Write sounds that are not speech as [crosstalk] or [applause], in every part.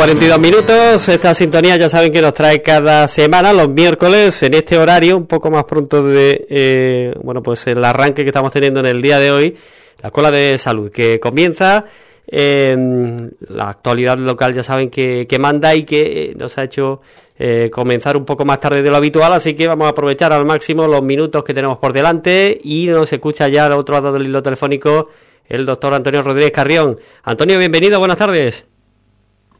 12 y 42 minutos. Esta sintonía ya saben que nos trae cada semana, los miércoles, en este horario, un poco más pronto de, eh, bueno, pues el arranque que estamos teniendo en el día de hoy, la Escuela de Salud, que comienza en la actualidad local, ya saben que, manda y que nos ha hecho eh, comenzar un poco más tarde de lo habitual, así que vamos a aprovechar al máximo los minutos que tenemos por delante y nos escucha ya al otro lado del hilo telefónico el doctor Antonio Rodríguez Carrión. Antonio, bienvenido, buenas tardes.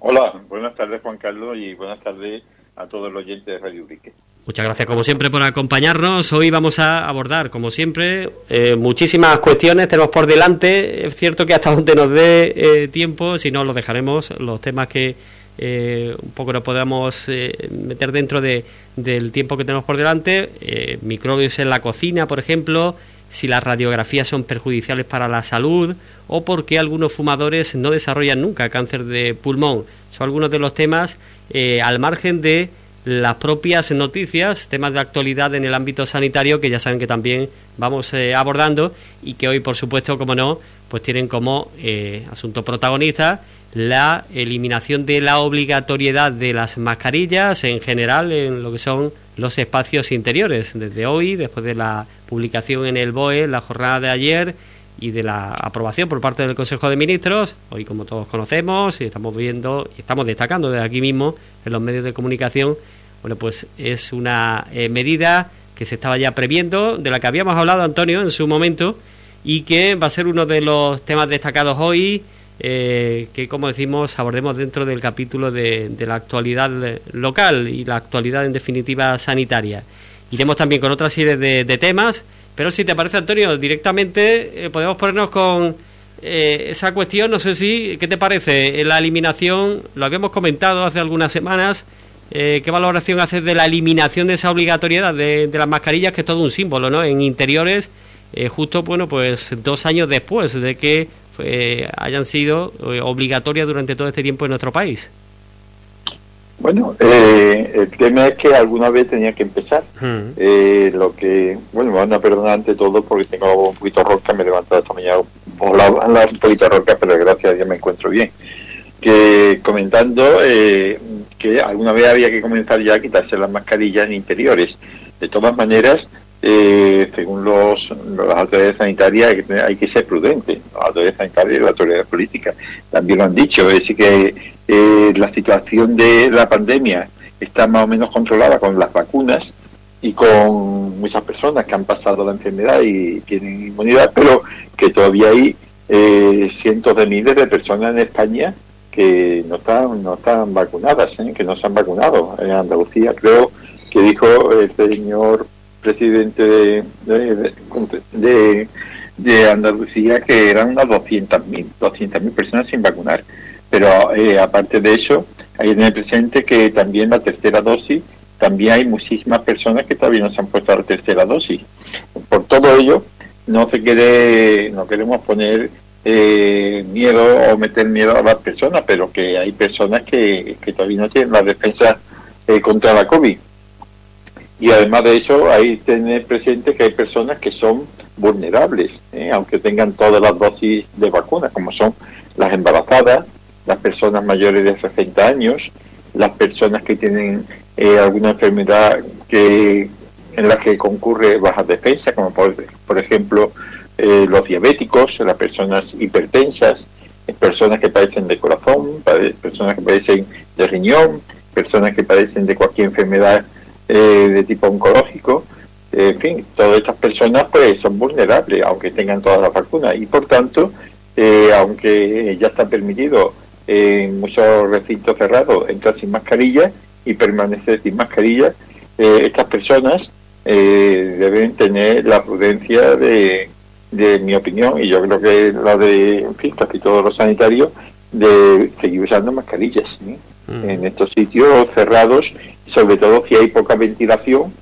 Hola, buenas tardes Juan Carlos y buenas tardes a todos los oyentes de Radio Urique. Muchas gracias como siempre por acompañarnos. Hoy vamos a abordar, como siempre, eh, muchísimas cuestiones. Tenemos por delante, es cierto que hasta donde nos dé eh, tiempo, si no, lo dejaremos, los temas que eh, un poco nos podamos meter dentro de, del tiempo que tenemos por delante. microbios en la cocina, por ejemplo, si las radiografías son perjudiciales para la salud o por qué algunos fumadores no desarrollan nunca cáncer de pulmón. Son algunos de los temas eh, al margen de las propias noticias, temas de actualidad en el ámbito sanitario que ya saben que también vamos eh, abordando y que hoy, por supuesto, como no, pues tienen como eh, asunto protagonista la eliminación de la obligatoriedad de las mascarillas en general en lo que son los espacios interiores. Desde hoy, después de la publicación en el BOE, la jornada de ayer y de la aprobación por parte del Consejo de Ministros, hoy como todos conocemos y estamos viendo y estamos destacando desde aquí mismo en los medios de comunicación, bueno, pues es una eh, medida que se estaba ya previendo, de la que habíamos hablado Antonio en su momento y que va a ser uno de los temas destacados hoy eh, que, como decimos, abordemos dentro del capítulo de, la actualidad local y la actualidad, en definitiva, sanitaria. Iremos también con otra serie de, temas, pero si te parece, Antonio, directamente eh, podemos ponernos con eh, esa cuestión. No sé si, ¿qué te parece? La eliminación, lo habíamos comentado hace algunas semanas. ¿Qué valoración haces de la eliminación de esa obligatoriedad de, de, las mascarillas, que es todo un símbolo, ¿no? En interiores, justo, bueno, pues dos años después de que eh, hayan sido eh, obligatorias durante todo este tiempo en nuestro país? Bueno, eh, el tema es que alguna vez tenía que empezar. Hmm. lo que, bueno, me van a perdonar ante todo porque tengo un poquito roca, me he levantado esta mañana un poquito roca, pero gracias a Dios me encuentro bien. Que comentando que alguna vez había que comenzar ya a quitarse las mascarillas en interiores. De todas maneras, eh, según los, las autoridades sanitarias, hay que, ser prudente. Las autoridades sanitarias y las autoridades políticas también lo han dicho. Es decir, que eh, la situación de la pandemia está más o menos controlada con las vacunas y con muchas personas que han pasado la enfermedad y tienen inmunidad, pero que todavía hay eh, cientos de miles de personas en España que no están no están vacunadas, ¿eh? que no se han vacunado. En Andalucía creo que dijo el señor presidente de, de, de, Andalucía que eran unas 200.000 200.000 personas sin vacunar. Pero eh, aparte de eso, hay que tener presente que también la tercera dosis, también hay muchísimas personas que todavía no se han puesto la tercera dosis. Por todo ello, no se quiere, no queremos poner eh, miedo o meter miedo a las personas, pero que hay personas que, que todavía no tienen la defensa eh, contra la COVID. Y además de eso, hay que tener presente que hay personas que son vulnerables, ¿eh? aunque tengan todas las dosis de vacunas, como son las embarazadas, las personas mayores de 60 años, las personas que tienen eh, alguna enfermedad que en la que concurre baja defensa, como por, por ejemplo eh, los diabéticos, las personas hipertensas, personas que padecen de corazón, personas que padecen de riñón, personas que padecen de cualquier enfermedad eh, de tipo oncológico, en fin, todas estas personas pues son vulnerables, aunque tengan todas las vacunas, y por tanto, eh, aunque ya está permitido en muchos recintos cerrados entrar sin mascarilla y permanecer sin mascarilla, eh, estas personas deben tener la prudencia de, de mi opinión, y yo creo que la de, en fin, casi todos los sanitarios, de seguir usando mascarillas mm. en estos sitios cerrados sobre todo si hay poca ventilación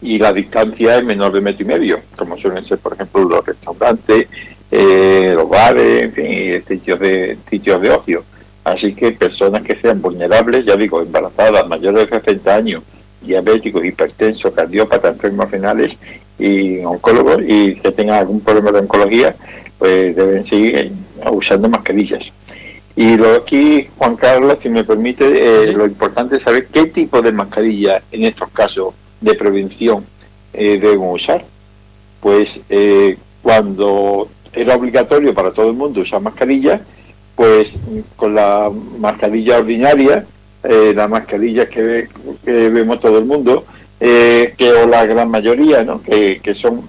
y la distancia es menor de metro y medio, como suelen ser, por ejemplo, los restaurantes, eh, los bares, en fin, sitios de, sitios de ocio. Así que personas que sean vulnerables, ya digo, embarazadas, mayores de 60 años, diabéticos, hipertensos, cardiópatas, enfermos renales y oncólogos y que tengan algún problema de oncología, pues deben seguir usando mascarillas. Y lo aquí, Juan Carlos, si me permite, eh, lo importante es saber qué tipo de mascarilla en estos casos de prevención eh, debemos usar. Pues eh, cuando era obligatorio para todo el mundo usar mascarilla, pues con la mascarilla ordinaria, la mascarilla que, vemos todo el mundo, que o la gran mayoría, ¿no? que, que son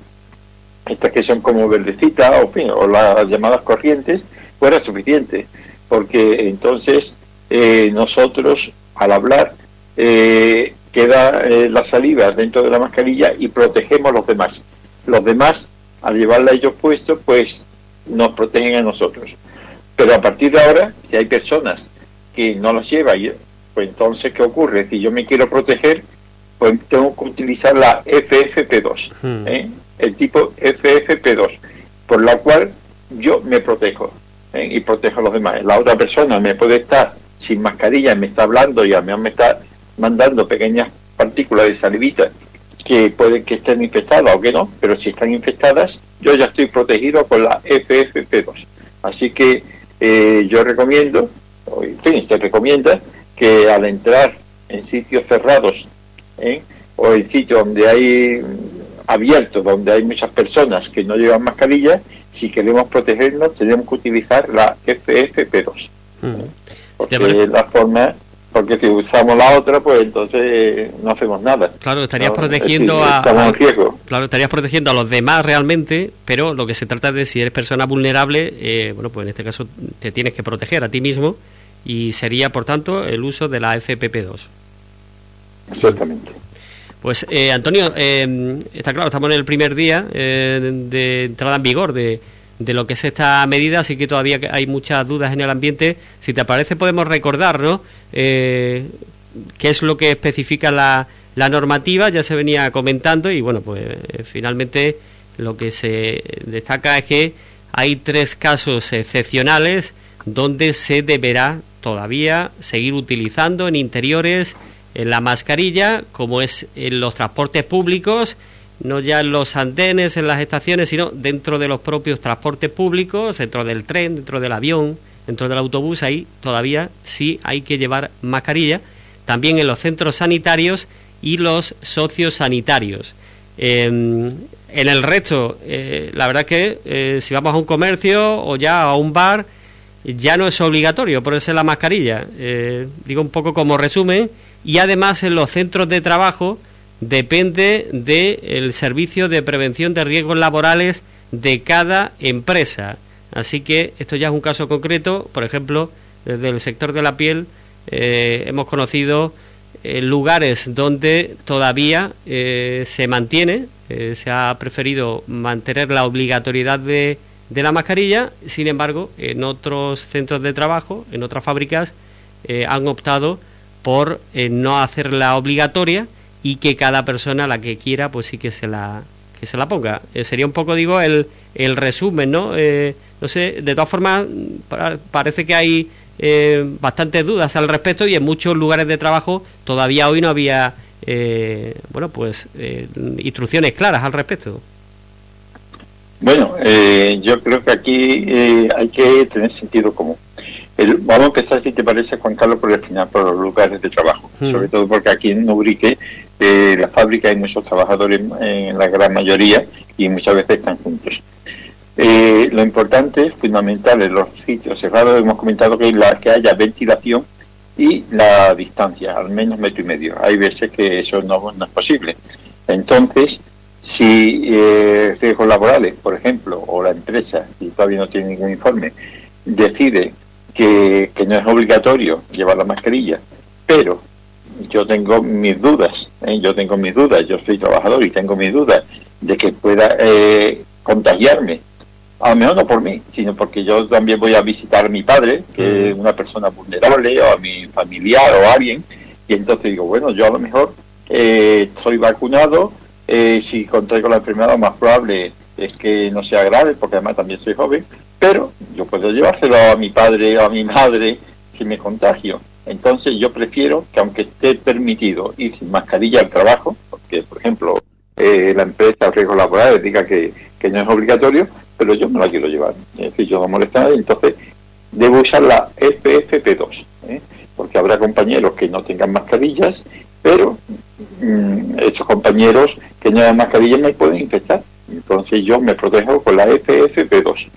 estas que son como verdecitas o, o las llamadas corrientes, fuera suficiente porque entonces eh, nosotros al hablar eh, queda eh, la saliva dentro de la mascarilla y protegemos a los demás. Los demás, al llevarla ellos puesto, pues nos protegen a nosotros. Pero a partir de ahora, si hay personas que no las llevan, pues entonces, ¿qué ocurre? Si yo me quiero proteger, pues tengo que utilizar la FFP2, hmm. el tipo FFP2, por la cual yo me protejo. ¿Eh? y protejo a los demás. La otra persona me puede estar sin mascarilla, me está hablando y a mí me está mandando pequeñas partículas de salivita que pueden que estén infectadas o que no, pero si están infectadas, yo ya estoy protegido con la FFP2. Así que eh, yo recomiendo, o en fin, se recomienda que al entrar en sitios cerrados ¿eh? o en sitios donde hay abiertos, donde hay muchas personas que no llevan mascarilla, si queremos protegernos tenemos que utilizar la FFP2. Mm. Porque es la forma porque si usamos la otra, pues entonces no hacemos nada. Claro, estarías protegiendo a, Claro, estarías protegiendo a los demás realmente, pero lo que se trata de si eres persona vulnerable, eh, bueno, pues en este caso te tienes que proteger a ti mismo y sería, por tanto, el uso de la FPP2. Exactamente. Pues eh, Antonio, eh, está claro, estamos en el primer día eh, de entrada en vigor de, de, lo que es esta medida, así que todavía hay muchas dudas en el ambiente. Si te parece, podemos recordar, ¿no? qué es lo que especifica la, la normativa, ya se venía comentando y bueno, pues finalmente lo que se destaca es que hay tres casos excepcionales donde se deberá todavía seguir utilizando en interiores la mascarilla, como es en los transportes públicos, no ya en los andenes, en las estaciones, sino dentro de los propios transportes públicos, dentro del tren, dentro del avión, dentro del autobús, ahí todavía sí hay que llevar mascarilla, también en los centros sanitarios y los socios sanitarios. Em, en el resto, eh, la verdad que eh, si vamos a un comercio o ya a un bar, ya no es obligatorio ponerse la mascarilla. Eh, digo un poco como resumen, y además en los centros de trabajo depende del servicio de prevención de riesgos laborales de cada empresa. Así que esto ya es un caso concreto, por ejemplo, desde el sector de la piel eh, hemos conocido eh, lugares donde todavía eh, se mantiene, se ha preferido mantener la obligatoriedad de, de, la mascarilla, sin embargo, en otros centros de trabajo, en otras fábricas, han optado por eh, no hacerla obligatoria y que cada persona la que quiera pues sí que se la que se la ponga. Eh, sería un poco digo el, el resumen no eh, no sé de todas formas parece que hay bastantes dudas al respecto y en muchos lugares de trabajo todavía hoy no había bueno pues instrucciones claras al respecto bueno yo creo que aquí hay que tener sentido común vamos a empezar, si te parece, Juan Carlos, por el final, por los lugares de trabajo. Sobre todo porque aquí en Ubrique, eh, la fábrica, hay muchos trabajadores, en la gran mayoría, y muchas veces están juntos. Eh, lo importante, fundamental, en los sitios cerrados, hemos comentado que, la, que haya ventilación y la distancia, al menos metro y medio. Hay veces que eso no, es posible. Entonces, si eh, riesgos laborales, por ejemplo, o la empresa, y todavía no tiene ningún informe, decide que, no es obligatorio llevar la mascarilla, pero yo tengo mis dudas, ¿eh? yo tengo mis dudas, yo soy trabajador y tengo mis dudas de que pueda eh, contagiarme, a lo mejor no por mí, sino porque yo también voy a visitar a mi padre, que es una persona vulnerable, o a mi familiar o a alguien, y entonces digo, bueno, yo a lo mejor eh, estoy vacunado, si contraigo la enfermedad lo más probable es que no sea grave, porque además también soy joven, pero yo puedo llevárselo a mi padre o a mi madre si me contagio. Entonces yo prefiero que aunque esté permitido ir sin mascarilla al trabajo, porque por ejemplo eh, la empresa riesgos laborales diga que, no es obligatorio, pero yo no la quiero llevar. Es yo no molesta entonces debo usar la FFP2, ¿eh? porque habrá compañeros que no tengan mascarillas, pero mm, esos compañeros que no tengan mascarillas me pueden infectar. Entonces yo me protejo con la FFP2.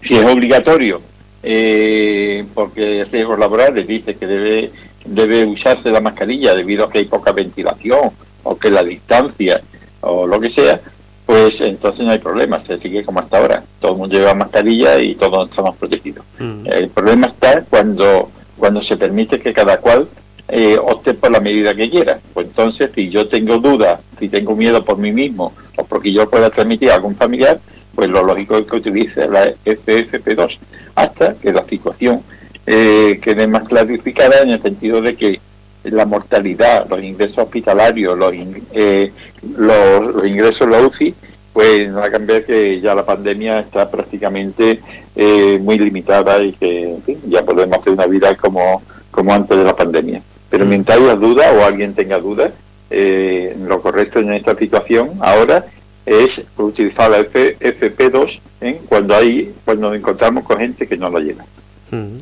Si es obligatorio, eh, porque riesgos laborales dice que debe, debe usarse la mascarilla debido a que hay poca ventilación o que la distancia o lo que sea, pues entonces no hay problema, se sigue como hasta ahora. Todo el mundo lleva mascarilla y todos estamos protegidos. Mm. El problema está cuando, cuando se permite que cada cual eh, opte por la medida que quiera. Pues entonces, si yo tengo dudas, si tengo miedo por mí mismo o porque yo pueda transmitir a algún familiar, pues lo lógico es que utilice la FFP2 hasta que la situación eh, quede más clarificada en el sentido de que la mortalidad, los ingresos hospitalarios, los, eh, los, ingresos en la UCI, pues no va a cambiar que ya la pandemia está prácticamente eh, muy limitada y que ya podemos hacer una vida como, como antes de la pandemia. Pero mm. mientras haya duda o alguien tenga dudas, eh, lo correcto en esta situación ahora es utilizar la FP2 cuando hay cuando nos encontramos con gente que no la lleva. Mm.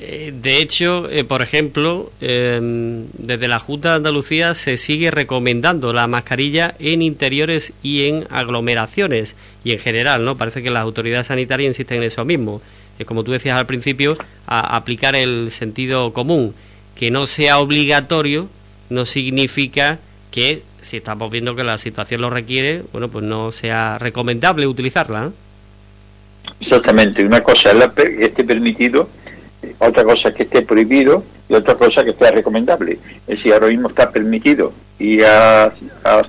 Eh, de hecho, eh, por ejemplo, em, desde la Junta de Andalucía se sigue recomendando la mascarilla en interiores y en aglomeraciones y en general, ¿no? Parece que las autoridades sanitarias insisten en eso mismo. Es como tú decías al principio, a aplicar el sentido común. Que no sea obligatorio no significa que si estamos viendo que la situación lo requiere, bueno, pues no sea recomendable utilizarla. Exactamente. Una cosa es que esté permitido otra cosa es que esté prohibido y otra cosa que sea recomendable. Es decir, ahora mismo está permitido ir a,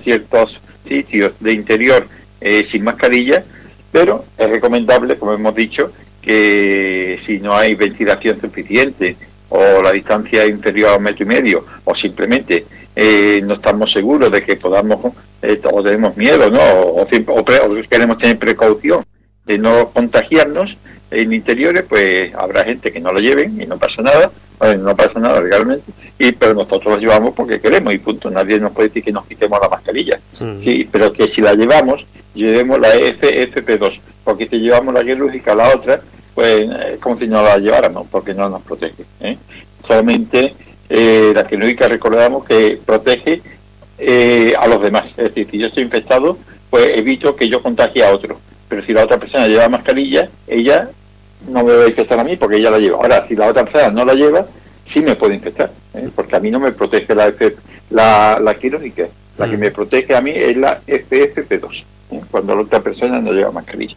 ciertos sitios de interior eh, sin mascarilla, pero es recomendable, como hemos dicho, que si no hay ventilación suficiente o la distancia inferior a un metro y medio o simplemente eh, no estamos seguros de que podamos eh, o tenemos miedo ¿no? o, o queremos tener precaución de no contagiarnos, en interiores, pues habrá gente que no lo lleven y no pasa nada, no pasa nada legalmente, y pero nosotros lo llevamos porque queremos y punto, nadie nos puede decir que nos quitemos la mascarilla, sí, pero que si la llevamos, llevemos la FFP2, porque si llevamos la quirúrgica la otra, pues es como si no la lleváramos, porque no nos protege. ¿eh? Solamente eh, la quirúrgica recordamos que protege eh, a los demás, es decir, si yo estoy infectado, pues evito que yo contagie a otro pero si la otra persona lleva mascarilla, ella no me va a infectar a mí porque ella la lleva. Ahora, si la otra persona no la lleva, sí me puede infectar, ¿eh? porque a mí no me protege la, la, la quirúrgica. La que mm. me protege a mí es la FFP2, ¿eh? cuando la otra persona no lleva mascarilla.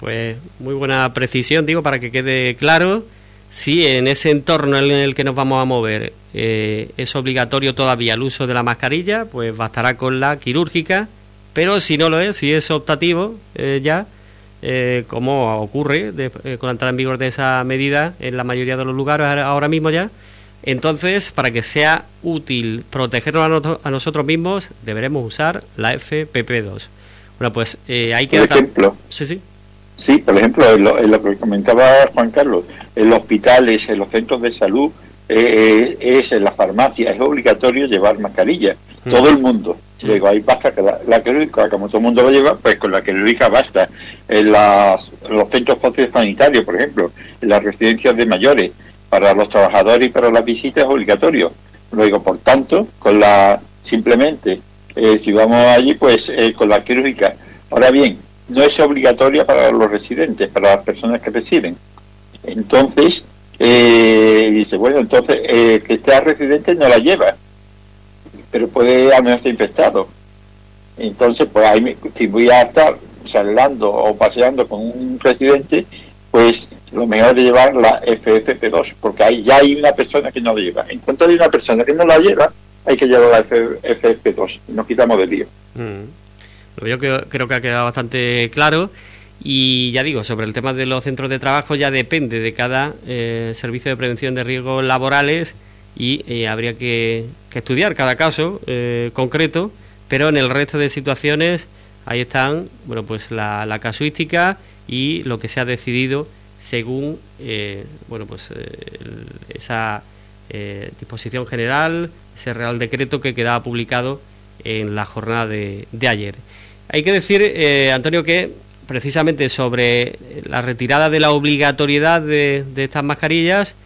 Pues muy buena precisión, digo, para que quede claro. Si en ese entorno en el que nos vamos a mover eh, es obligatorio todavía el uso de la mascarilla, pues bastará con la quirúrgica, pero si no lo es, si es optativo ya, eh, como ocurre eh, con la entrada en vigor de esa medida en la mayoría de los lugares ahora mismo ya. Entonces, para que sea útil protegernos a, nosotros mismos, deberemos usar la FPP2. Bueno, pues eh, hay que... Por ejemplo, sí, sí. Sí, por ejemplo, en lo, que comentaba Juan Carlos, en los hospitales, en los centros de salud, eh, es en las farmacias, es obligatorio llevar mascarilla. Mm. Todo el mundo. Digo, ahí basta que la, la como todo el mundo lo lleva, pues con la quirúrgica basta. En, las, los centros sanitarios, por ejemplo, en las residencias de mayores, para los trabajadores y para las visitas es obligatorio. Lo digo, por tanto, con la simplemente, eh, si vamos allí, pues eh, con la quirúrgica. Ahora bien, no es obligatoria para los residentes, para las personas que residen. Entonces, eh, dice, bueno, entonces eh, que esté residente no la lleva pero puede al menos estar infectado. Entonces, pues ahí, si voy a estar saliendo o paseando con un residente, pues lo mejor es llevar la FFP2, porque ahí ya hay una persona que no la lleva. En cuanto hay una persona que no la lleva, hay que llevar la FFP2 y nos quitamos del lío. Mm. Yo creo, creo que ha quedado bastante claro. Y ya digo, sobre el tema de los centros de trabajo ya depende de cada eh, servicio de prevención de riesgos laborales y eh, habría que, estudiar cada caso eh, concreto, pero en el resto de situaciones ahí están, bueno, pues la, casuística y lo que se ha decidido según, bueno, pues esa disposición general, ese real decreto que quedaba publicado en la jornada de, de ayer. Hay que decir, Antonio, que precisamente sobre la retirada de la obligatoriedad de, estas mascarillas,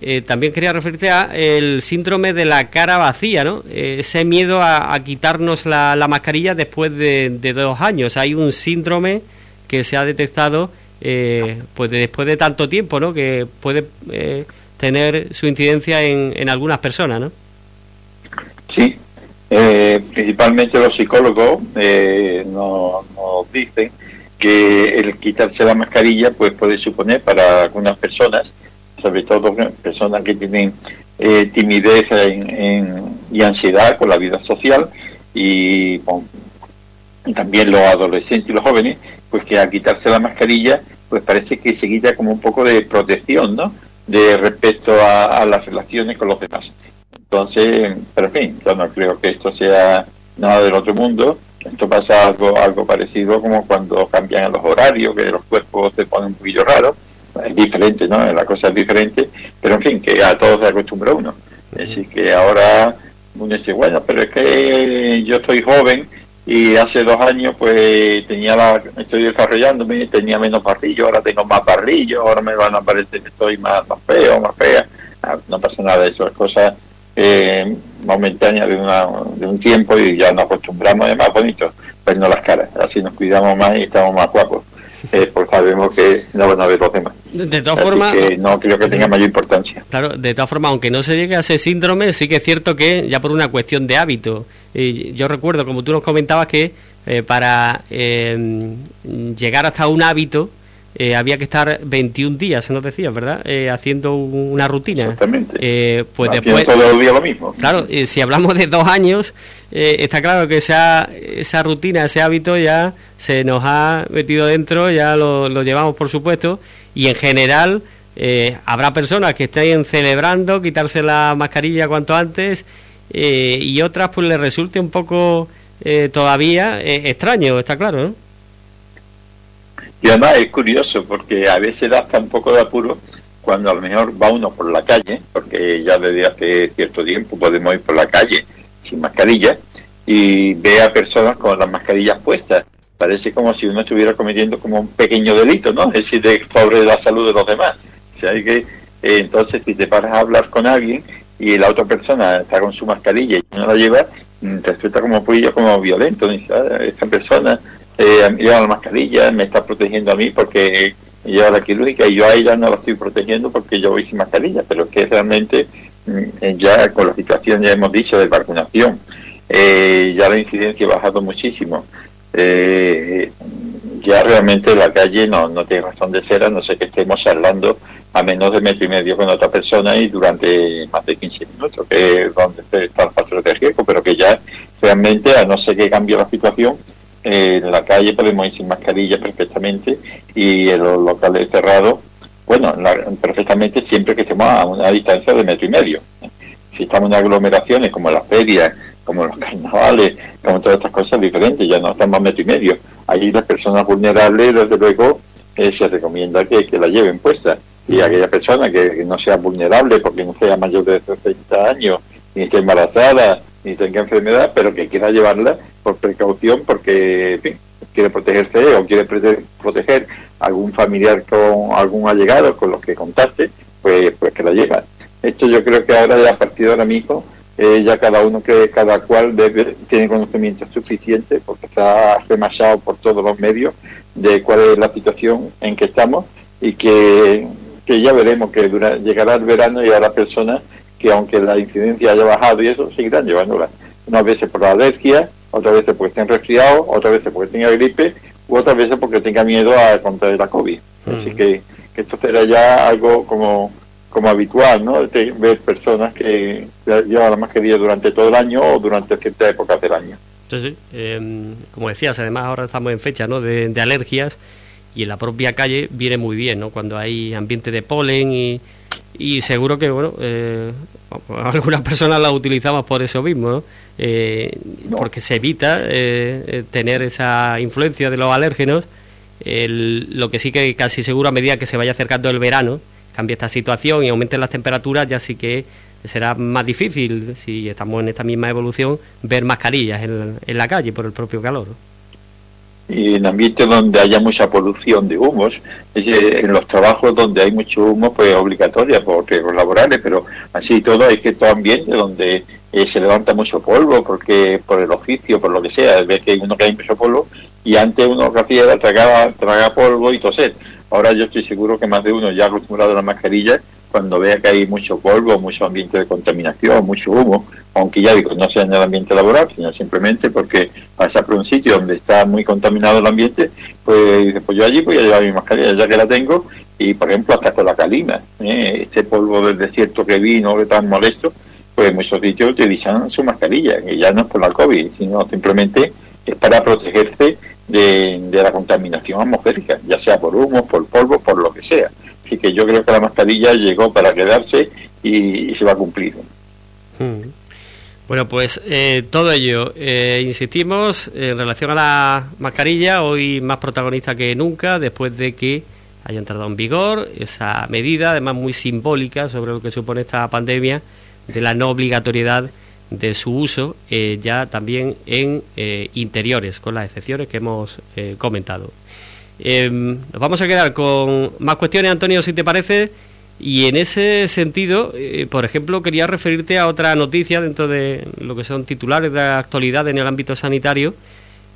eh, también quería referirte a el síndrome de la cara vacía, ¿no? ese miedo a, quitarnos la, mascarilla después de, dos años. Hay un síndrome que se ha detectado pues después de tanto tiempo, ¿no? Que puede tener su incidencia en, en algunas personas, ¿no? Sí, eh, principalmente los psicólogos eh, nos, dicen que el quitarse la mascarilla pues puede suponer para algunas personas, sobre todo personas que tienen eh, timidez y ansiedad con la vida social y, también los adolescentes y los jóvenes, pues que al quitarse la mascarilla pues parece que se quita como un poco de protección, ¿no? De respecto a las relaciones con los demás. Entonces, pero en fin, yo no creo que esto sea nada del otro mundo. Esto pasa algo, algo parecido como cuando cambian los horarios, que los cuerpos se ponen un poquillo raros. Es diferente, ¿no? La cosa es diferente, pero en fin, que a todos se acostumbra uno. Así que ahora uno dice, bueno, pero es que yo estoy joven y hace dos años pues tenía la, estoy desarrollándome, tenía menos barrillos, ahora tengo más barrillos, ahora me van a parecer que estoy más, más feo, más fea. Ah, no pasa nada de eso, es cosa eh, momentánea de, una, de un tiempo y ya nos acostumbramos a más bonito no las caras, así nos cuidamos más y estamos más guapos, [laughs] eh, porque sabemos que no van a ver los demás. De todas formas, no creo que tenga mayor importancia. Claro, de todas formas, aunque no se llegue a ese síndrome, sí que es cierto que ya por una cuestión de hábito. y yo recuerdo, como tú nos comentabas, que eh, para eh, llegar hasta un hábito eh, había que estar 21 días, nos decías, ¿verdad? Eh, haciendo una rutina. Exactamente. Eh, pues después. todos los días lo mismo. Claro, si hablamos de dos años, está claro que esa, esa rutina, ese hábito ya se nos ha metido dentro, ya lo, lo llevamos, por supuesto, y en general. habrá personas que estén celebrando quitarse la mascarilla cuanto antes y otras pues les resulte un poco todavía extraño, está claro, ¿no? Y además es curioso porque a veces da hasta un poco de apuro cuando a lo mejor va uno por la calle, porque ya desde hace cierto tiempo podemos ir por la calle sin mascarilla, y ve a personas con las mascarillas puestas. Parece como si uno estuviera cometiendo como un pequeño delito, ¿no? Es decir, de sobre la salud de los demás. O sea, hay que, eh, entonces, si te paras a hablar con alguien y la otra persona está con su mascarilla y no la lleva, mm, resulta como como violento. Ah, esta persona eh, lleva la mascarilla, me está protegiendo a mí porque lleva la quirúrgica y yo a ella no la estoy protegiendo porque yo voy sin mascarilla, pero que realmente mm, ya con la situación ya hemos dicho de vacunación, eh, ya la incidencia ha bajado muchísimo. Eh, ya realmente la calle no, no tiene razón de ser, a no sé que estemos hablando a menos de metro y medio con otra persona y durante más de 15 minutos, que es donde está el factor de riesgo, pero que ya realmente, a no ser que cambie la situación, en la calle podemos ir sin mascarilla perfectamente y en los locales cerrados, bueno, perfectamente siempre que estemos a una distancia de metro y medio. Si estamos en aglomeraciones como las ferias, como los carnavales, como todas estas cosas diferentes, ya no estamos a metro y medio. Ahí las personas vulnerables, desde luego, eh, se recomienda que, que la lleven puesta. Y aquella persona que, no sea vulnerable porque no sea mayor de 60 años, ni esté embarazada, ni tenga enfermedad, pero que quiera llevarla por precaución porque quiere protegerse o quiere proteger algún familiar con algún allegado con los que contacte, pues, pues que la lleva. Esto yo creo que ahora, ya a partir de ahora mismo, eh, ya cada uno que cada cual debe, tiene conocimiento suficiente porque está remachado por todos los medios de cuál es la situación en que estamos y que, que ya veremos que llegará el verano y habrá personas que aunque la incidencia haya bajado y eso, seguirán llevándola. Unas veces por la alergia, otras veces porque estén resfriados, otras veces porque tenga gripe, u otras veces porque tenga miedo a contraer la COVID. Así mm. que, esto será ya algo como, como habitual, ¿no? De ver personas que llevan la mascarilla durante todo el año o durante ciertas épocas del año. Sí, sí. Em, como decías, además ahora estamos en fecha ¿no? de, de alergias y en la propia calle viene muy bien, ¿no? Cuando hay ambiente de polen y y seguro que bueno eh, algunas personas la utilizamos por eso mismo eh, porque se evita eh, eh, tener esa influencia de los alérgenos. Lo que sí que casi seguro a medida que se vaya acercando el verano cambie esta situación y aumenten las temperaturas ya sí que será más difícil si estamos en esta misma evolución ver mascarillas en, en la calle por el propio calor y en ambientes donde haya mucha polución de humos, en los trabajos donde hay mucho humo, pues obligatoria por riesgos laborales, pero así todo hay que todo ambiente donde eh, se levanta mucho polvo, porque por el oficio, por lo que sea, ve que uno que hay mucho polvo, y antes uno que hacía era tragar polvo y toser. Ahora yo estoy seguro que más de uno ya acostumbrado a la mascarilla cuando vea que hay mucho polvo, mucho ambiente de contaminación, mucho humo, aunque ya digo, no sea en el ambiente laboral, sino simplemente porque pasa por un sitio donde está muy contaminado el ambiente, pues, pues yo allí voy a llevar mi mascarilla ya que la tengo, y por ejemplo hasta con la calima, ¿eh? este polvo del desierto que vino, que tan molesto, pues muchos sitios utilizan su mascarilla, que ya no es por la COVID, sino simplemente es para protegerse de, de la contaminación atmosférica, ya sea por humo, por polvo, por lo que sea. Así que yo creo que la mascarilla llegó para quedarse y, se va a cumplir. Hmm. Bueno, pues eh, todo ello, eh, insistimos, en relación a la mascarilla, hoy más protagonista que nunca, después de que haya entrado en vigor esa medida, además muy simbólica sobre lo que supone esta pandemia, de la no obligatoriedad de su uso eh, ya también en interiores, con las excepciones que hemos comentado. Eh, nos vamos a quedar con más cuestiones, Antonio, si te parece. Y en ese sentido, eh, por ejemplo, quería referirte a otra noticia dentro de lo que son titulares de la actualidad en el ámbito sanitario,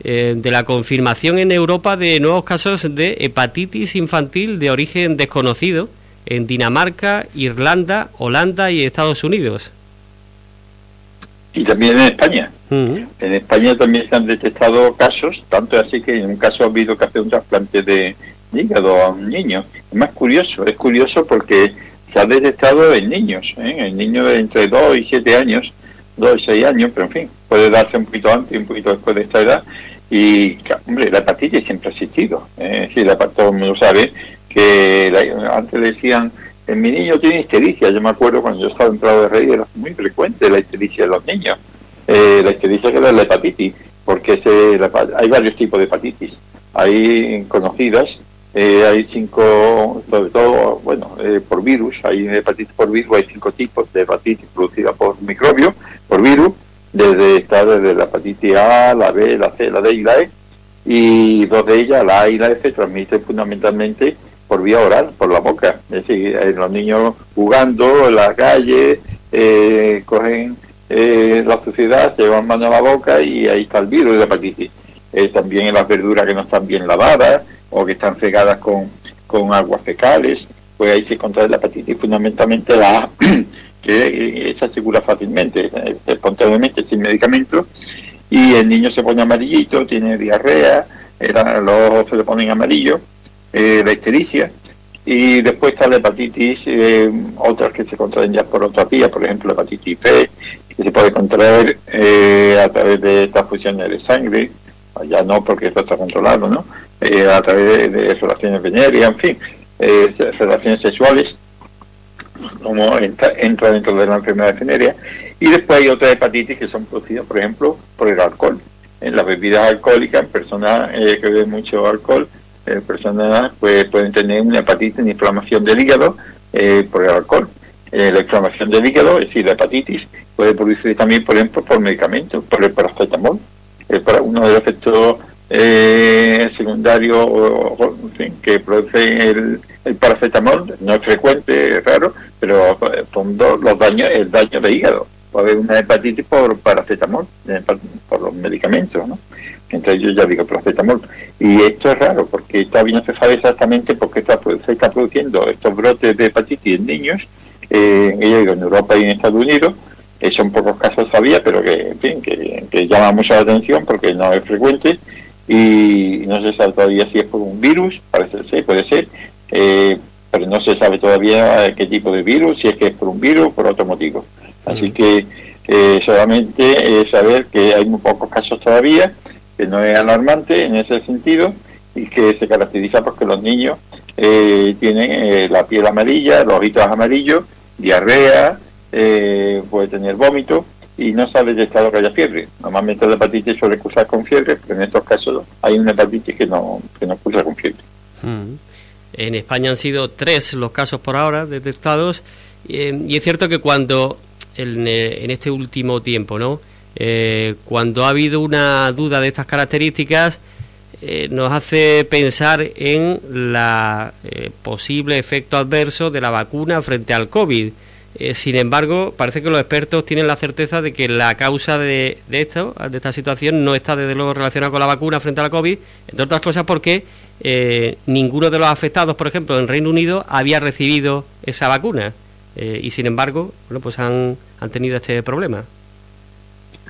eh, de la confirmación en Europa de nuevos casos de hepatitis infantil de origen desconocido en Dinamarca, Irlanda, Holanda y Estados Unidos y también en España. En España también se han detectado casos, tanto así que en un caso ha habido que hacer un trasplante de hígado a un niño. Es más curioso, es curioso porque se ha detectado en niños, ¿eh? en niños de entre 2 y 7 años, 2 y 6 años, pero en fin, puede darse un poquito antes y un poquito después de esta edad. Y, hombre, la hepatitis siempre ha existido. ¿eh? Sí, la, todo el mundo sabe que antes decían en mi niño tiene histericia. Yo me acuerdo cuando yo estaba en Prado de Rey, era muy frecuente la histericia de los niños. Eh, la histericia que era la hepatitis, porque se, hay varios tipos de hepatitis. Hay conocidas, eh, hay cinco, sobre todo, bueno, eh, por virus, hay hepatitis por virus, hay cinco tipos de hepatitis producida por microbio, por virus, desde, está desde la hepatitis A, la B, la C, la D y la E, y dos de ellas, la A y la F, transmiten fundamentalmente por vía oral, por la boca. Es decir, eh, los niños jugando en la calle, eh, cogen eh, la suciedad, se llevan mano a la boca y ahí está el virus de hepatitis. también en las verduras que no están bien lavadas o que están cegadas con, con aguas fecales, pues ahí se contrae la hepatitis, fundamentalmente la A, [clears throat] que se cura fácilmente, espontáneamente, sin medicamentos, y el niño se pone amarillito, tiene diarrea, los ojos se le ponen amarillos, eh, la ictericia, y después está la hepatitis, eh, otras que se contraen ya por otra vía, por ejemplo la hepatitis B, que se puede contraer eh, a través de transfusiones de sangre, ya no porque esto está controlado, ¿no? a través de, relaciones venéreas, en fin, relaciones sexuales, como entra, dentro de la enfermedad venérea, y después hay otras hepatitis que son producidas, por ejemplo, por el alcohol. En las bebidas alcohólicas, en personas que beben mucho alcohol, eh, personas pues, pueden tener una hepatitis, una inflamación del hígado eh, por el alcohol. Eh, la inflamación del hígado, es decir, la hepatitis, puede producirse también, por ejemplo, por medicamentos, por el paracetamol. Uno de los efectos secundarios que produce el, paracetamol no es frecuente, es raro, pero son los daños, el daño de hígado. Puede haber una hepatitis por paracetamol, por los medicamentos, ¿no? entre ellos ya digo paracetamol. Y esto es raro porque todavía no se sabe exactamente por qué está, se está produciendo estos brotes de hepatitis en niños, eh, en Europa y en Estados Unidos. Son pocos casos todavía, pero que, en fin, que, llama mucho la atención porque no es frecuente y no se sabe todavía si es por un virus, parece ser, puede ser, eh, pero no se sabe todavía qué tipo de virus, si es que es por un virus o por otro motivo. Así que eh, solamente saber que hay muy pocos casos todavía que no es alarmante en ese sentido y que se caracteriza porque los niños eh, tienen eh, la piel amarilla, los ojitos amarillos, diarrea, eh, puede tener vómito y no sabe de estado que haya fiebre. Normalmente la hepatitis suele cursar con fiebre, pero en estos casos hay una hepatitis que no, que no cursa con fiebre. Mm. En España han sido tres los casos por ahora detectados y es cierto que cuando en, en este último tiempo, ¿no? Eh, cuando ha habido una duda de estas características, eh, nos hace pensar en la eh, posible efecto adverso de la vacuna frente al COVID. Eh, sin embargo, parece que los expertos tienen la certeza de que la causa de, esto, de esta situación, no está desde luego relacionada con la vacuna frente a la COVID, entre otras cosas porque ninguno de los afectados, por ejemplo, en Reino Unido había recibido esa vacuna y sin embargo, bueno, pues han, han tenido este problema.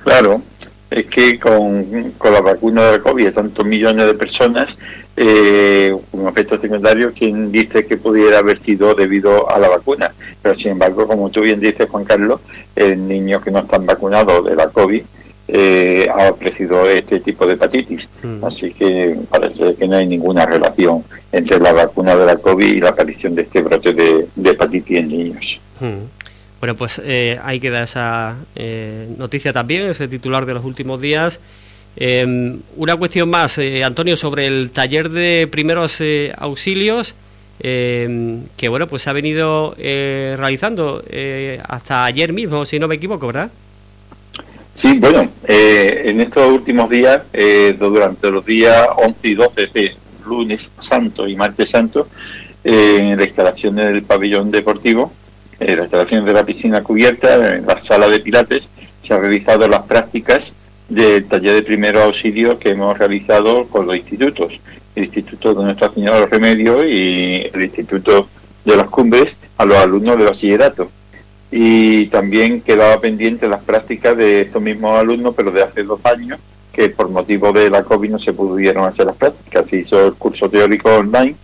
Claro, es que con, la vacuna de la COVID, tantos millones de personas, eh, un efecto secundario, quien dice que pudiera haber sido debido a la vacuna. Pero sin embargo, como tú bien dices, Juan Carlos, el niño que no están vacunados de la COVID eh, ha ofrecido este tipo de hepatitis. Mm. Así que parece que no hay ninguna relación entre la vacuna de la COVID y la aparición de este brote de, hepatitis en niños. Mm. Bueno, pues eh, hay que dar esa eh, noticia también, ese titular de los últimos días. Em, una cuestión más, eh, Antonio, sobre el taller de primeros auxilios em, que, bueno, pues ha venido realizando hasta ayer mismo, si no me equivoco, ¿verdad? Sí, bueno, en estos últimos días, durante los días 11 y 12 de lunes santo y martes santo, en la instalación del pabellón deportivo, en la instalación de la piscina cubierta, en la sala de pilates, se han realizado las prácticas del taller de primero auxilio que hemos realizado con los institutos, el Instituto de Nuestra Señora de los Remedios y el Instituto de las Cumbres a los alumnos de bachillerato. Y también quedaba pendiente las prácticas de estos mismos alumnos, pero de hace dos años, que por motivo de la COVID no se pudieron hacer las prácticas. Se hizo el curso teórico online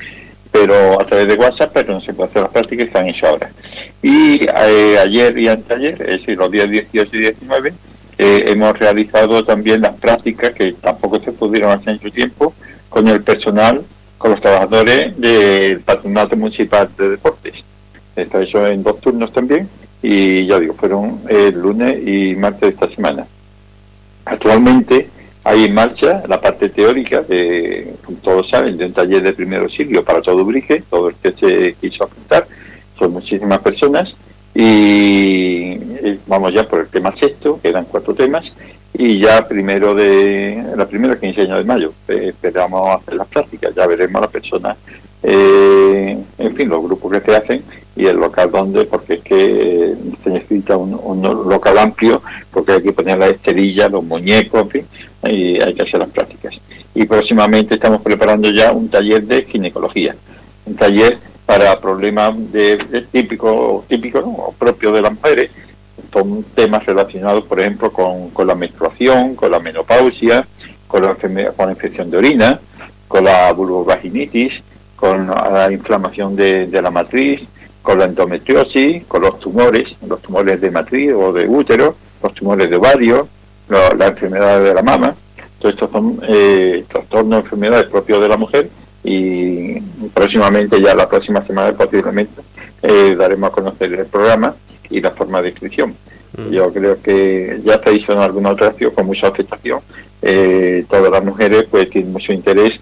pero a través de WhatsApp, pero no se puede hacer las prácticas que han hecho ahora. Y eh, ayer y anteayer, es decir, los días 18 y 19, eh, hemos realizado también las prácticas que tampoco se pudieron hacer en su tiempo con el personal, con los trabajadores del Patronato Municipal de Deportes. Está hecho en dos turnos también y ya digo, fueron el lunes y martes de esta semana. Actualmente hay en marcha la parte teórica, de, como todos saben, de un taller de primer auxilio para todo Ubrique, todo el que se quiso apuntar, son muchísimas personas, y vamos ya por el tema sexto, quedan cuatro temas, y ya primero de la primera quinceaña de mayo eh, esperamos hacer las prácticas, ya veremos a la persona, eh, en fin, los grupos que se hacen y el local donde, porque es que eh, necesita un, un, local amplio, porque hay que poner la esterilla, los muñecos, en fin, y hay que hacer las prácticas. Y próximamente estamos preparando ya un taller de ginecología, un taller para problemas de, típico, típico ¿no? propio de las mujeres, con temas relacionados, por ejemplo, con, con la menstruación, con la menopausia, con la, con la infección de orina, con la vulvovaginitis, con la inflamación de, de la matriz, con la endometriosis, con los tumores, los tumores de matriz o de útero, los tumores de ovario, la, enfermedad de la mama. Todos estos son eh, trastornos, enfermedades propios de la mujer y próximamente, ya la próxima semana posiblemente, eh, daremos a conocer el programa y la forma de inscripción. Mm. Yo creo que ya se hizo en alguna otra acción con mucha aceptación. Eh, todas las mujeres pues tienen mucho interés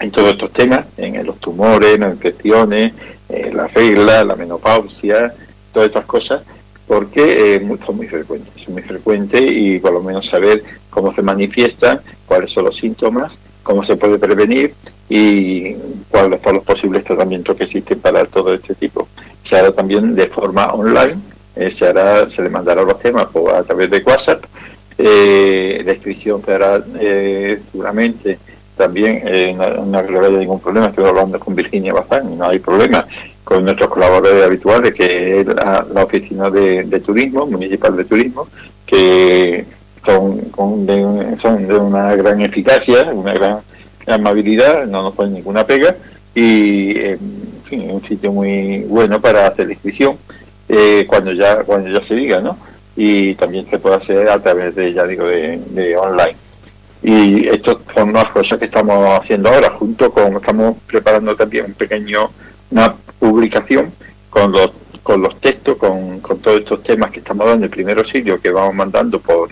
en todos estos temas, en los tumores, las infecciones, eh, la regla, la menopausia, todas estas cosas, porque eh, son muy frecuentes, son muy frecuentes y por lo menos saber cómo se manifiestan, cuáles son los síntomas, cómo se puede prevenir y cuáles son los posibles tratamientos que existen para todo este tipo. Se hará también de forma online, eh, se hará, se le mandará los temas a través de WhatsApp, eh, la inscripción se hará seguramente también eh, no, creo que haya ningún problema. Estoy hablando con Virginia Bazán y no hay problema con nuestros colaboradores habituales, que es la, oficina de, turismo, municipal de turismo, que son, de, son de una gran eficacia, una gran amabilidad, no nos ponen ninguna pega y en fin, es un sitio muy bueno para hacer la inscripción eh, cuando ya cuando ya se diga, ¿no? Y también se puede hacer a través de, ya digo, de online. Y estas son las cosas que estamos haciendo ahora, junto con, estamos preparando también un pequeño, una publicación con los, con los textos, con, con todos estos temas que estamos dando, el primer auxilio que vamos mandando por,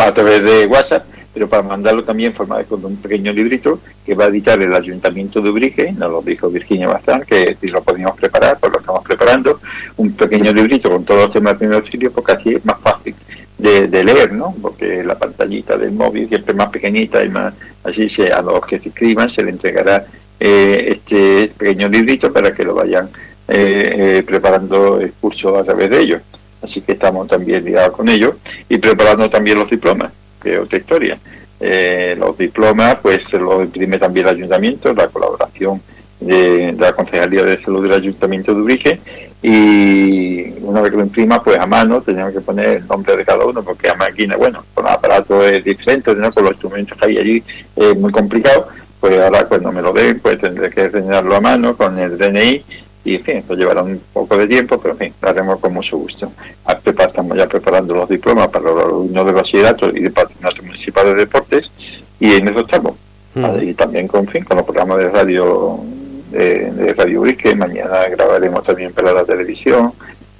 a través de WhatsApp, pero para mandarlo también en forma con un pequeño librito que va a editar el Ayuntamiento de Ubrique, nos lo dijo Virginia Bastán, que si lo podíamos preparar, pues lo estamos preparando, un pequeño librito con todos los temas de primer auxilio, porque así es más fácil de, leer, ¿no? Porque la pantallita del móvil siempre es más pequeñita y más, así se, a los que se inscriban se le entregará eh, este pequeño librito para que lo vayan eh, eh, preparando el curso a través de ellos. Así que estamos también ligados con ellos y preparando también los diplomas, que es otra historia. los diplomas, pues se los imprime también el ayuntamiento, la colaboración de, la Concejalía de Salud del Ayuntamiento de Ubrique y una vez que lo imprima pues a mano tenemos que poner el nombre de cada uno porque a máquina bueno con aparato es diferente con los instrumentos que hay allí es muy complicado pues ahora cuando me lo den pues tendré que rellenarlo a mano con el DNI y en fin, esto llevará un poco de tiempo, pero en fin, lo haremos con mucho gusto. Estamos ya preparando los diplomas para los alumnos de bachillerato y de patronato municipal de deportes y en eso estamos. Mm. Y también con, fin, con los programas de radio de, Radio Brique, mañana grabaremos también para la televisión,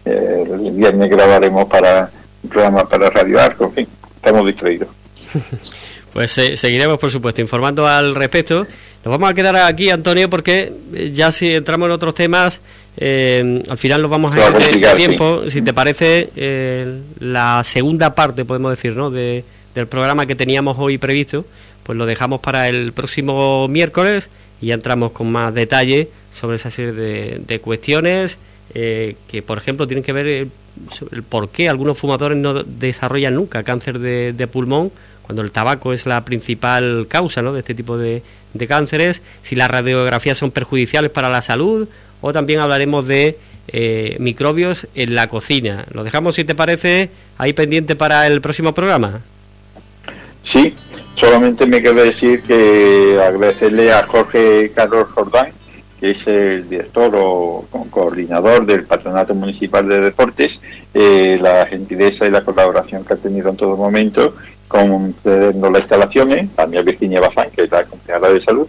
eh, el viernes grabaremos para un programa para Radio Arco, en fin, estamos distraídos. [laughs] Pues eh, seguiremos, por supuesto, informando al respecto. Nos vamos a quedar aquí, Antonio, porque eh, ya si entramos en otros temas, al final los vamos a ir de, tiempo. Si te parece, la segunda parte, podemos decir, ¿no? De, del programa que teníamos hoy previsto, pues lo dejamos para el próximo miércoles y ya entramos con más detalle sobre esa serie de, cuestiones eh, que, por ejemplo, tienen que ver el, el, por qué algunos fumadores no desarrollan nunca cáncer de, pulmón cuando el tabaco es la principal causa ¿no? de este tipo de, cánceres, si las radiografías son perjudiciales para la salud o también hablaremos de eh, microbios en la cocina. Lo dejamos, si te parece, ahí pendiente para el próximo programa. Sí, Solamente me queda decir que agradecerle a Jorge Carlos Jordán, que es el director o coordinador del Patronato Municipal de Deportes, eh, la gentileza y la colaboración que ha tenido en todo momento con las instalaciones, también a Virginia Bazán, que es la concejala de salud,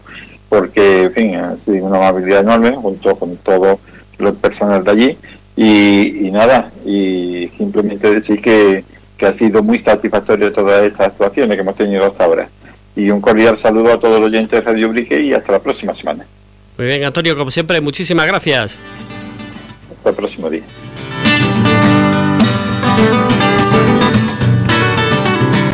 porque, en fin, ha sido una amabilidad enorme junto con todo los personal de allí. Y, y nada, y simplemente decir que que ha sido muy satisfactorio todas estas actuaciones que hemos tenido hasta ahora. Y un cordial saludo a todos los oyentes de Radio Brique y hasta la próxima semana. Muy bien, Antonio, como siempre, muchísimas gracias. Hasta el próximo día.